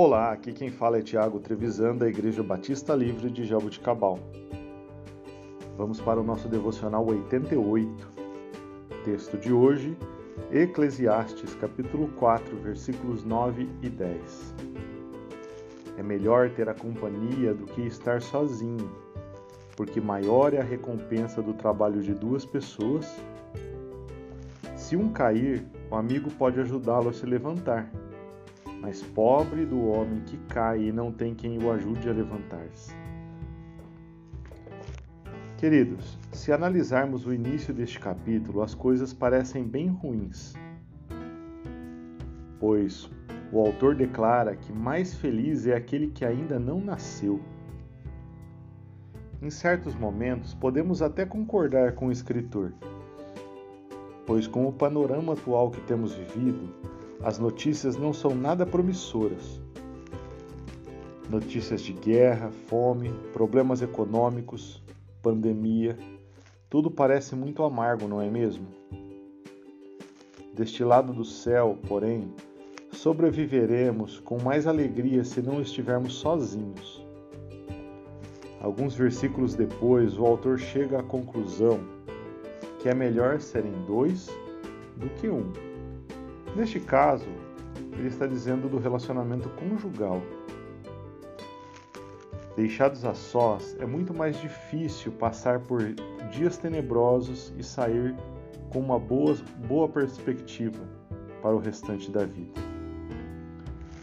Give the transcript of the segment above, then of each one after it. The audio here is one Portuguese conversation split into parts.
Olá, aqui quem fala é Tiago Trevisan, da Igreja Batista Livre de Jaboticabal. Vamos para o nosso devocional 88. Texto de hoje, Eclesiastes, capítulo 4, versículos 9 e 10. É melhor ter a companhia do que estar sozinho, porque maior é a recompensa do trabalho de duas pessoas. Se um cair, o amigo pode ajudá-lo a se levantar mas pobre do homem que cai e não tem quem o ajude a levantar-se. Queridos, se analisarmos o início deste capítulo, as coisas parecem bem ruins, pois o autor declara que mais feliz é aquele que ainda não nasceu. Em certos momentos, podemos até concordar com o escritor, pois com o panorama atual que temos vivido, as notícias não são nada promissoras. Notícias de guerra, fome, problemas econômicos, pandemia, tudo parece muito amargo, não é mesmo? Deste lado do céu, porém, sobreviveremos com mais alegria se não estivermos sozinhos. Alguns versículos depois, o autor chega à conclusão que é melhor serem dois do que um. Neste caso, ele está dizendo do relacionamento conjugal. Deixados a sós, é muito mais difícil passar por dias tenebrosos e sair com uma boa, boa perspectiva para o restante da vida.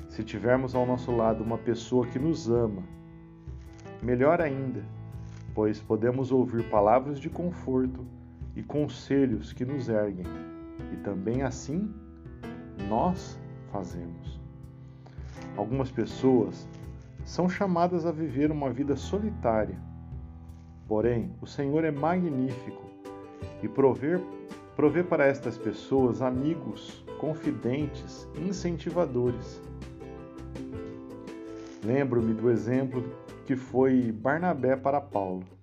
Se tivermos ao nosso lado uma pessoa que nos ama, melhor ainda, pois podemos ouvir palavras de conforto e conselhos que nos erguem, e também assim nós fazemos. Algumas pessoas são chamadas a viver uma vida solitária. Porém, o Senhor é magnífico e prover, provê para estas pessoas amigos, confidentes, incentivadores. Lembro-me do exemplo que foi Barnabé para Paulo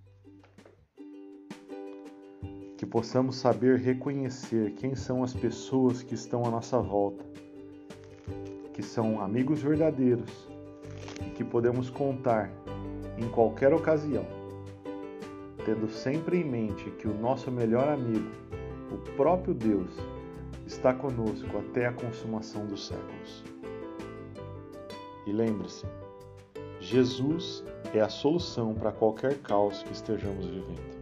que possamos saber reconhecer quem são as pessoas que estão à nossa volta, que são amigos verdadeiros e que podemos contar em qualquer ocasião, tendo sempre em mente que o nosso melhor amigo, o próprio Deus, está conosco até a consumação dos séculos. E lembre-se, Jesus é a solução para qualquer caos que estejamos vivendo.